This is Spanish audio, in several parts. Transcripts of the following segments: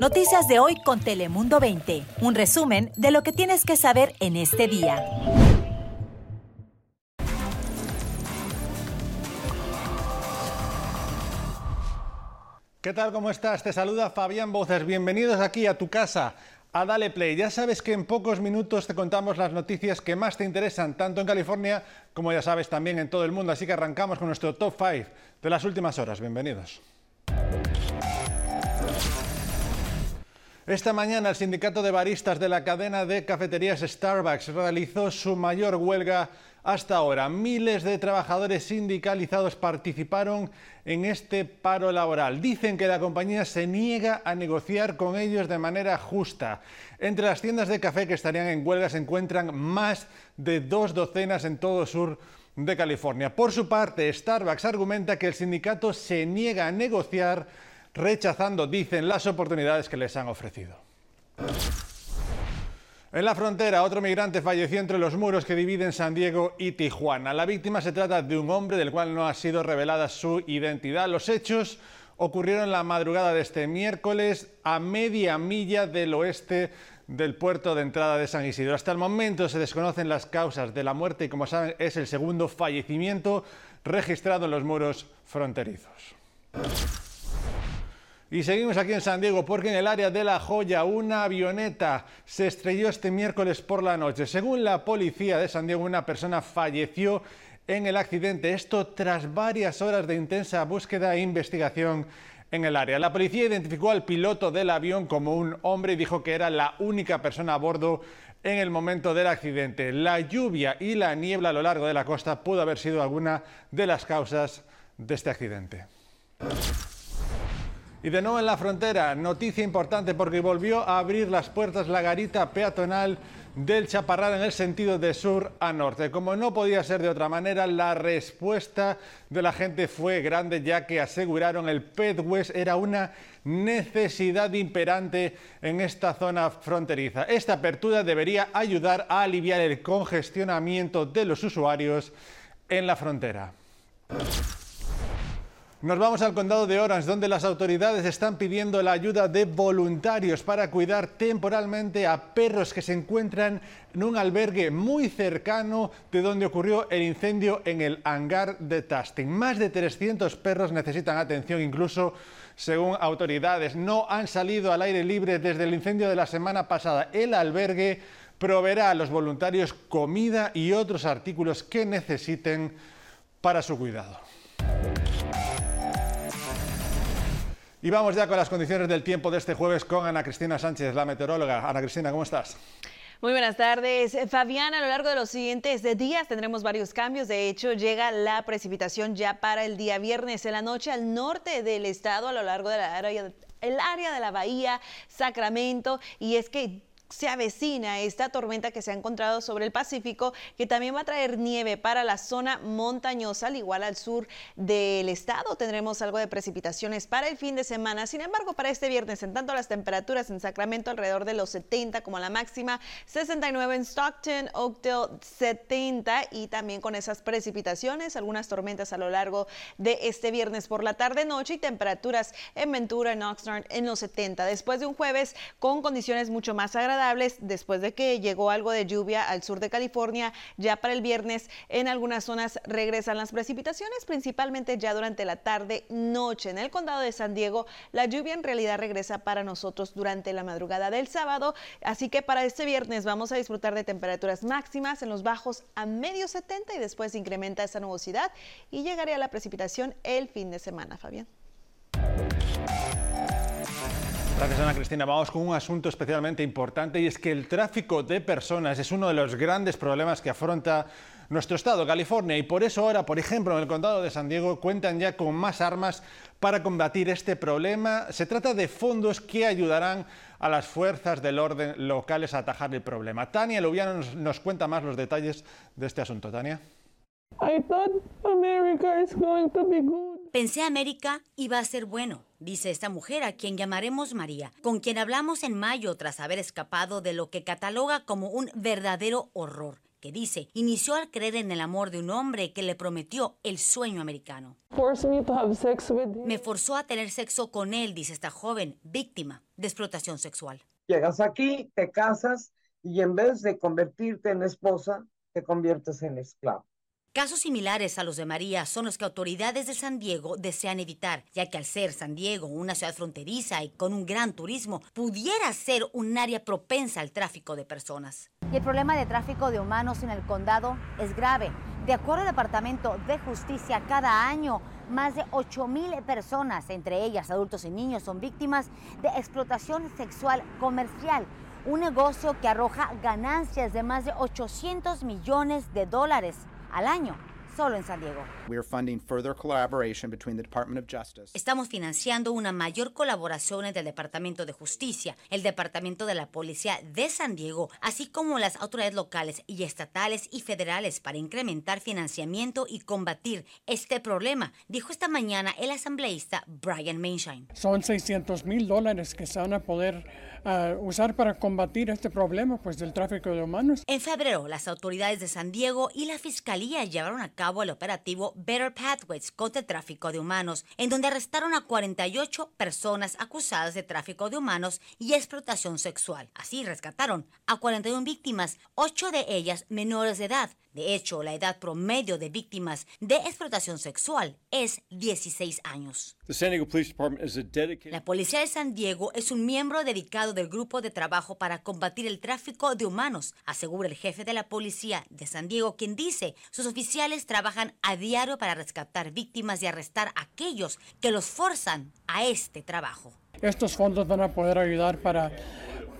Noticias de hoy con Telemundo 20. Un resumen de lo que tienes que saber en este día. ¿Qué tal? ¿Cómo estás? Te saluda Fabián Voces. Bienvenidos aquí a tu casa, a Dale Play. Ya sabes que en pocos minutos te contamos las noticias que más te interesan, tanto en California como ya sabes también en todo el mundo. Así que arrancamos con nuestro top 5 de las últimas horas. Bienvenidos. Esta mañana el sindicato de baristas de la cadena de cafeterías Starbucks realizó su mayor huelga hasta ahora. Miles de trabajadores sindicalizados participaron en este paro laboral. Dicen que la compañía se niega a negociar con ellos de manera justa. Entre las tiendas de café que estarían en huelga se encuentran más de dos docenas en todo sur de California. Por su parte, Starbucks argumenta que el sindicato se niega a negociar rechazando, dicen, las oportunidades que les han ofrecido. En la frontera, otro migrante falleció entre los muros que dividen San Diego y Tijuana. La víctima se trata de un hombre del cual no ha sido revelada su identidad. Los hechos ocurrieron la madrugada de este miércoles a media milla del oeste del puerto de entrada de San Isidro. Hasta el momento se desconocen las causas de la muerte y como saben es el segundo fallecimiento registrado en los muros fronterizos. Y seguimos aquí en San Diego porque en el área de La Joya una avioneta se estrelló este miércoles por la noche. Según la policía de San Diego, una persona falleció en el accidente. Esto tras varias horas de intensa búsqueda e investigación en el área. La policía identificó al piloto del avión como un hombre y dijo que era la única persona a bordo en el momento del accidente. La lluvia y la niebla a lo largo de la costa pudo haber sido alguna de las causas de este accidente. Y de nuevo en la frontera, noticia importante porque volvió a abrir las puertas la garita peatonal del Chaparral en el sentido de sur a norte. Como no podía ser de otra manera, la respuesta de la gente fue grande ya que aseguraron el Pet era una necesidad imperante en esta zona fronteriza. Esta apertura debería ayudar a aliviar el congestionamiento de los usuarios en la frontera. Nos vamos al condado de Orange, donde las autoridades están pidiendo la ayuda de voluntarios para cuidar temporalmente a perros que se encuentran en un albergue muy cercano de donde ocurrió el incendio en el hangar de Tustin. Más de 300 perros necesitan atención, incluso según autoridades. No han salido al aire libre desde el incendio de la semana pasada. El albergue proveerá a los voluntarios comida y otros artículos que necesiten para su cuidado. Y vamos ya con las condiciones del tiempo de este jueves con Ana Cristina Sánchez, la meteoróloga. Ana Cristina, ¿cómo estás? Muy buenas tardes. Fabián, a lo largo de los siguientes días tendremos varios cambios. De hecho, llega la precipitación ya para el día viernes en la noche al norte del estado, a lo largo del área, área de la bahía, Sacramento. Y es que se avecina esta tormenta que se ha encontrado sobre el Pacífico, que también va a traer nieve para la zona montañosa, al igual al sur del estado. Tendremos algo de precipitaciones para el fin de semana. Sin embargo, para este viernes, en tanto las temperaturas en Sacramento alrededor de los 70 como la máxima, 69 en Stockton, Oakdale 70 y también con esas precipitaciones, algunas tormentas a lo largo de este viernes por la tarde-noche y temperaturas en Ventura, en Oxnard en los 70. Después de un jueves con condiciones mucho más agradables después de que llegó algo de lluvia al sur de California. Ya para el viernes en algunas zonas regresan las precipitaciones, principalmente ya durante la tarde-noche. En el condado de San Diego, la lluvia en realidad regresa para nosotros durante la madrugada del sábado. Así que para este viernes vamos a disfrutar de temperaturas máximas en los bajos a medio 70 y después incrementa esa nubosidad y llegaría la precipitación el fin de semana, Fabián. Gracias Ana Cristina. Vamos con un asunto especialmente importante y es que el tráfico de personas es uno de los grandes problemas que afronta nuestro estado, California, y por eso ahora, por ejemplo, en el condado de San Diego cuentan ya con más armas para combatir este problema. Se trata de fondos que ayudarán a las fuerzas del orden locales a atajar el problema. Tania Lubiano nos, nos cuenta más los detalles de este asunto. Tania. Pensé América iba a ser bueno, dice esta mujer a quien llamaremos María, con quien hablamos en mayo tras haber escapado de lo que cataloga como un verdadero horror que dice inició al creer en el amor de un hombre que le prometió el sueño americano. Me forzó a tener sexo con él, dice esta joven, víctima de explotación sexual. Llegas aquí, te casas y en vez de convertirte en esposa, te conviertes en esclavo. Casos similares a los de María son los que autoridades de San Diego desean evitar, ya que al ser San Diego una ciudad fronteriza y con un gran turismo, pudiera ser un área propensa al tráfico de personas. Y el problema de tráfico de humanos en el condado es grave. De acuerdo al Departamento de Justicia, cada año más de 8 mil personas, entre ellas adultos y niños, son víctimas de explotación sexual comercial, un negocio que arroja ganancias de más de 800 millones de dólares al año solo en San Diego. Estamos financiando una mayor colaboración entre el Departamento de Justicia, el Departamento de la Policía de San Diego, así como las autoridades locales y estatales y federales para incrementar financiamiento y combatir este problema, dijo esta mañana el asambleísta Brian Mainshine. Son 600 mil dólares que se van a poder uh, usar para combatir este problema pues, del tráfico de humanos. En febrero, las autoridades de San Diego y la Fiscalía llevaron a cabo el operativo Better Pathways contra el tráfico de humanos, en donde arrestaron a 48 personas acusadas de tráfico de humanos y explotación sexual. Así rescataron a 41 víctimas, 8 de ellas menores de edad. De hecho, la edad promedio de víctimas de explotación sexual es 16 años. La Policía de San Diego es un miembro dedicado del grupo de trabajo para combatir el tráfico de humanos, asegura el jefe de la Policía de San Diego, quien dice sus oficiales trabajan a diario para rescatar víctimas y arrestar a aquellos que los forzan a este trabajo. Estos fondos van a poder ayudar para,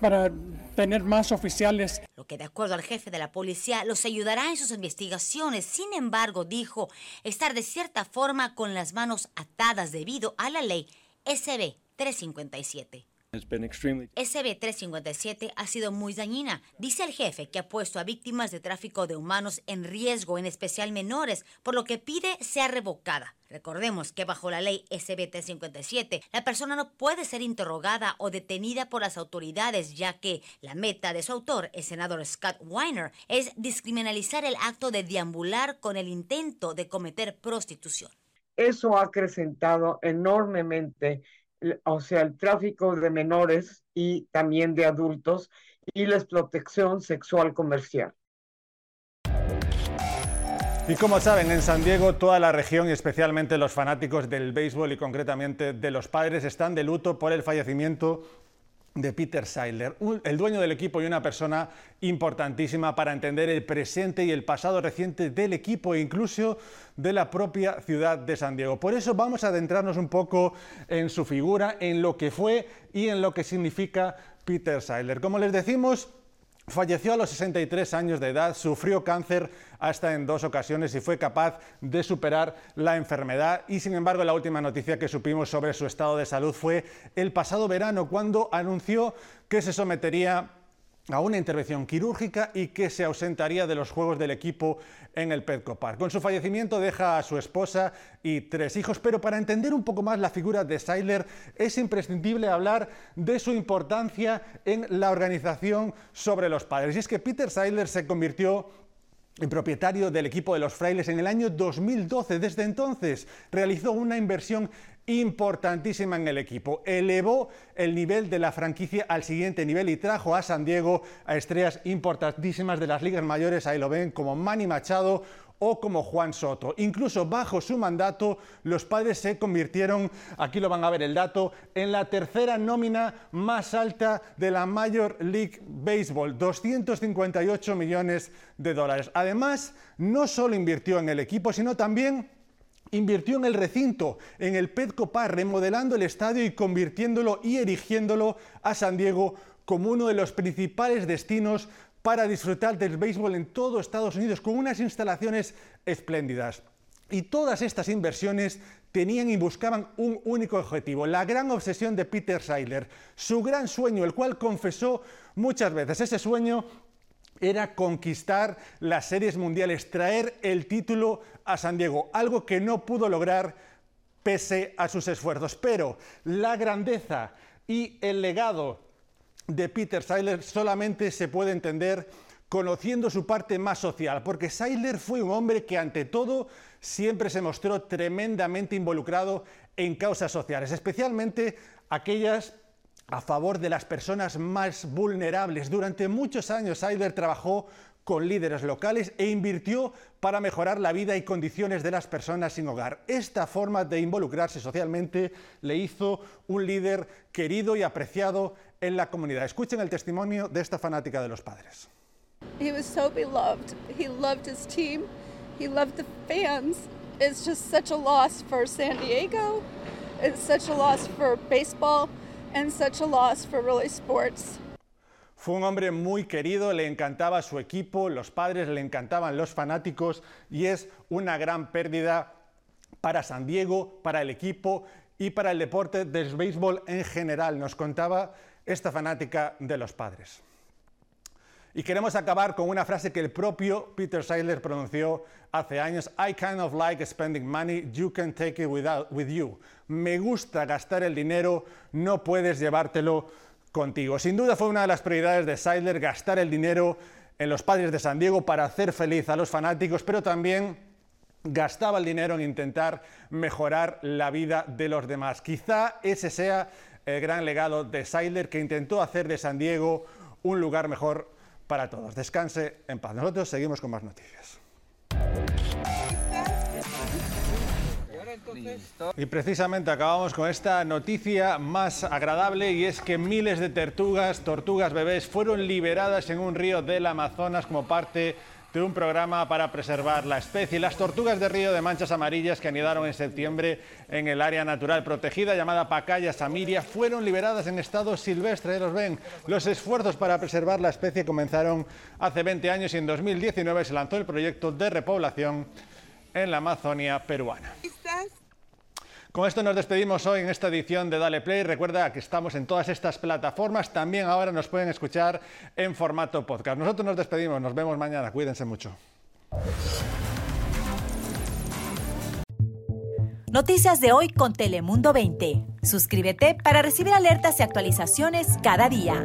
para tener más oficiales. Lo que de acuerdo al jefe de la policía los ayudará en sus investigaciones. Sin embargo, dijo estar de cierta forma con las manos atadas debido a la ley SB 357. SB 357 ha sido muy dañina. Dice el jefe que ha puesto a víctimas de tráfico de humanos en riesgo, en especial menores, por lo que pide sea revocada. Recordemos que bajo la ley SB 357, la persona no puede ser interrogada o detenida por las autoridades, ya que la meta de su autor, el senador Scott Weiner, es discriminalizar el acto de deambular con el intento de cometer prostitución. Eso ha acrecentado enormemente o sea, el tráfico de menores y también de adultos y la explotación sexual comercial. Y como saben, en San Diego toda la región y especialmente los fanáticos del béisbol y concretamente de los padres están de luto por el fallecimiento de Peter Seiler, el dueño del equipo y una persona importantísima para entender el presente y el pasado reciente del equipo e incluso de la propia ciudad de San Diego. Por eso vamos a adentrarnos un poco en su figura, en lo que fue y en lo que significa Peter Seiler. Como les decimos, Falleció a los 63 años de edad, sufrió cáncer hasta en dos ocasiones y fue capaz de superar la enfermedad. Y sin embargo, la última noticia que supimos sobre su estado de salud fue el pasado verano, cuando anunció que se sometería a una intervención quirúrgica y que se ausentaría de los juegos del equipo en el Petco Park. Con su fallecimiento deja a su esposa y tres hijos, pero para entender un poco más la figura de Seiler es imprescindible hablar de su importancia en la organización sobre los padres. Y es que Peter Seiler se convirtió en propietario del equipo de los frailes en el año 2012. Desde entonces realizó una inversión importantísima en el equipo. Elevó el nivel de la franquicia al siguiente nivel y trajo a San Diego a estrellas importantísimas de las ligas mayores, ahí lo ven, como Manny Machado o como Juan Soto. Incluso bajo su mandato, los padres se convirtieron, aquí lo van a ver el dato, en la tercera nómina más alta de la Major League Baseball, 258 millones de dólares. Además, no solo invirtió en el equipo, sino también Invirtió en el recinto, en el Petco Park, remodelando el estadio y convirtiéndolo y erigiéndolo a San Diego como uno de los principales destinos para disfrutar del béisbol en todo Estados Unidos, con unas instalaciones espléndidas. Y todas estas inversiones tenían y buscaban un único objetivo, la gran obsesión de Peter Seiler, su gran sueño, el cual confesó muchas veces. Ese sueño era conquistar las series mundiales, traer el título a San Diego, algo que no pudo lograr pese a sus esfuerzos. Pero la grandeza y el legado de Peter Seiler solamente se puede entender conociendo su parte más social, porque Seidler fue un hombre que ante todo siempre se mostró tremendamente involucrado en causas sociales, especialmente aquellas a favor de las personas más vulnerables. Durante muchos años Seidler trabajó con líderes locales e invirtió para mejorar la vida y condiciones de las personas sin hogar. Esta forma de involucrarse socialmente le hizo un líder querido y apreciado en la comunidad. Escuchen el testimonio de esta fanática de los padres. He was so beloved. He loved his team. He loved the fans. It's just such a loss for San Diego. It's such a loss for baseball and such a loss for really sports. Fue un hombre muy querido, le encantaba su equipo, los padres le encantaban los fanáticos y es una gran pérdida para San Diego, para el equipo y para el deporte del béisbol en general, nos contaba esta fanática de los padres. Y queremos acabar con una frase que el propio Peter Seidler pronunció hace años, I kind of like spending money, you can take it without, with you. Me gusta gastar el dinero, no puedes llevártelo contigo. Sin duda fue una de las prioridades de Seidler gastar el dinero en los padres de San Diego para hacer feliz a los fanáticos, pero también gastaba el dinero en intentar mejorar la vida de los demás. Quizá ese sea el gran legado de Seidler que intentó hacer de San Diego un lugar mejor para todos. Descanse en paz. Nosotros seguimos con más noticias. Y precisamente acabamos con esta noticia más agradable y es que miles de tortugas, tortugas bebés, fueron liberadas en un río del Amazonas como parte de un programa para preservar la especie. Las tortugas de río de manchas amarillas que anidaron en septiembre en el área natural protegida llamada Pacaya Samiria fueron liberadas en estado silvestre. Los ven. Los esfuerzos para preservar la especie comenzaron hace 20 años y en 2019 se lanzó el proyecto de repoblación en la Amazonia peruana. Con esto nos despedimos hoy en esta edición de Dale Play. Recuerda que estamos en todas estas plataformas. También ahora nos pueden escuchar en formato podcast. Nosotros nos despedimos. Nos vemos mañana. Cuídense mucho. Noticias de hoy con Telemundo 20. Suscríbete para recibir alertas y actualizaciones cada día.